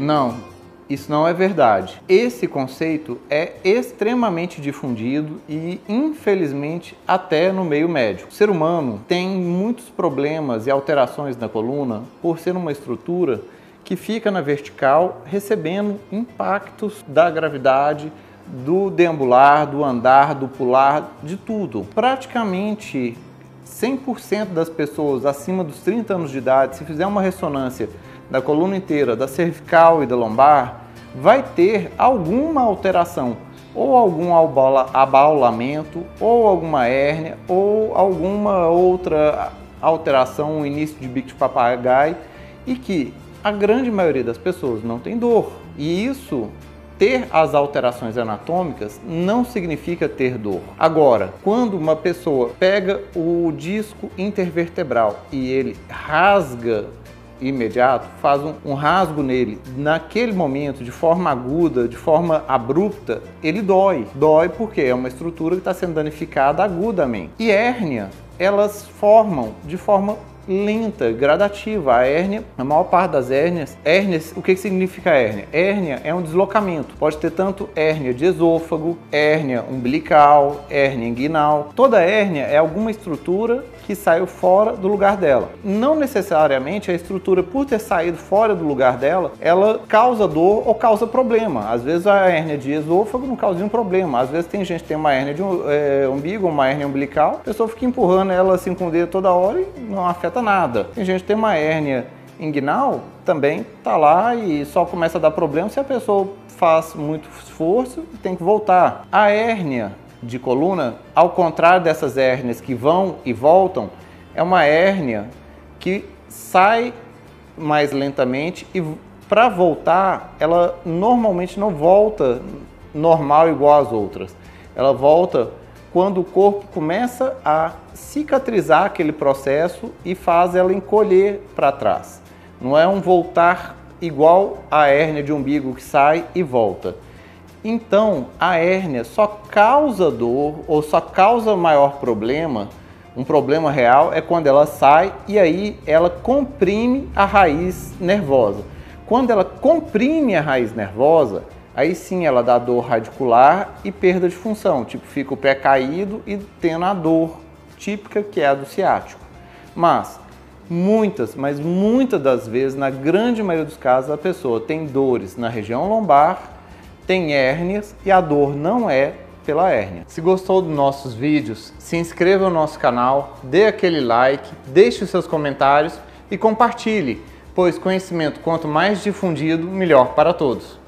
Não, isso não é verdade. Esse conceito é extremamente difundido e, infelizmente, até no meio médico. O ser humano tem muitos problemas e alterações na coluna por ser uma estrutura que fica na vertical recebendo impactos da gravidade, do deambular, do andar, do pular, de tudo. Praticamente 100% das pessoas acima dos 30 anos de idade, se fizer uma ressonância da coluna inteira, da cervical e da lombar, vai ter alguma alteração, ou algum abaulamento, ou alguma hérnia, ou alguma outra alteração, um início de bico de papagaio, e que a grande maioria das pessoas não tem dor. E isso ter as alterações anatômicas não significa ter dor. Agora, quando uma pessoa pega o disco intervertebral e ele rasga imediato, faz um, um, rasgo nele, naquele momento, de forma aguda, de forma abrupta, ele dói. Dói porque é uma estrutura que está sendo danificada agudamente. E hérnia, elas formam de forma lenta, gradativa. A hérnia, a maior parte das hérnias, hérnias, o que significa hérnia? Hérnia é um deslocamento. Pode ter tanto hérnia de esôfago, hérnia umbilical, hérnia inguinal. Toda hérnia é alguma estrutura que saiu fora do lugar dela. Não necessariamente a estrutura, por ter saído fora do lugar dela, ela causa dor ou causa problema. Às vezes a hérnia de esôfago não causa nenhum problema. Às vezes tem gente que tem uma hérnia de é, umbigo, uma hérnia umbilical, a pessoa fica empurrando ela assim com o dedo toda hora e não afeta nada. Tem gente que tem uma hérnia inguinal, também tá lá e só começa a dar problema se a pessoa faz muito esforço e tem que voltar. A hérnia de coluna, ao contrário dessas hérnias que vão e voltam, é uma hérnia que sai mais lentamente e para voltar, ela normalmente não volta normal igual às outras. Ela volta quando o corpo começa a cicatrizar aquele processo e faz ela encolher para trás. Não é um voltar igual a hérnia de umbigo que sai e volta. Então, a hérnia só causa dor ou só causa maior problema, um problema real, é quando ela sai e aí ela comprime a raiz nervosa. Quando ela comprime a raiz nervosa, aí sim ela dá dor radicular e perda de função, tipo fica o pé caído e tendo a dor típica que é a do ciático. Mas muitas, mas muitas das vezes, na grande maioria dos casos, a pessoa tem dores na região lombar, tem hérnias e a dor não é pela hérnia. Se gostou dos nossos vídeos, se inscreva no nosso canal, dê aquele like, deixe os seus comentários e compartilhe, pois conhecimento quanto mais difundido, melhor para todos.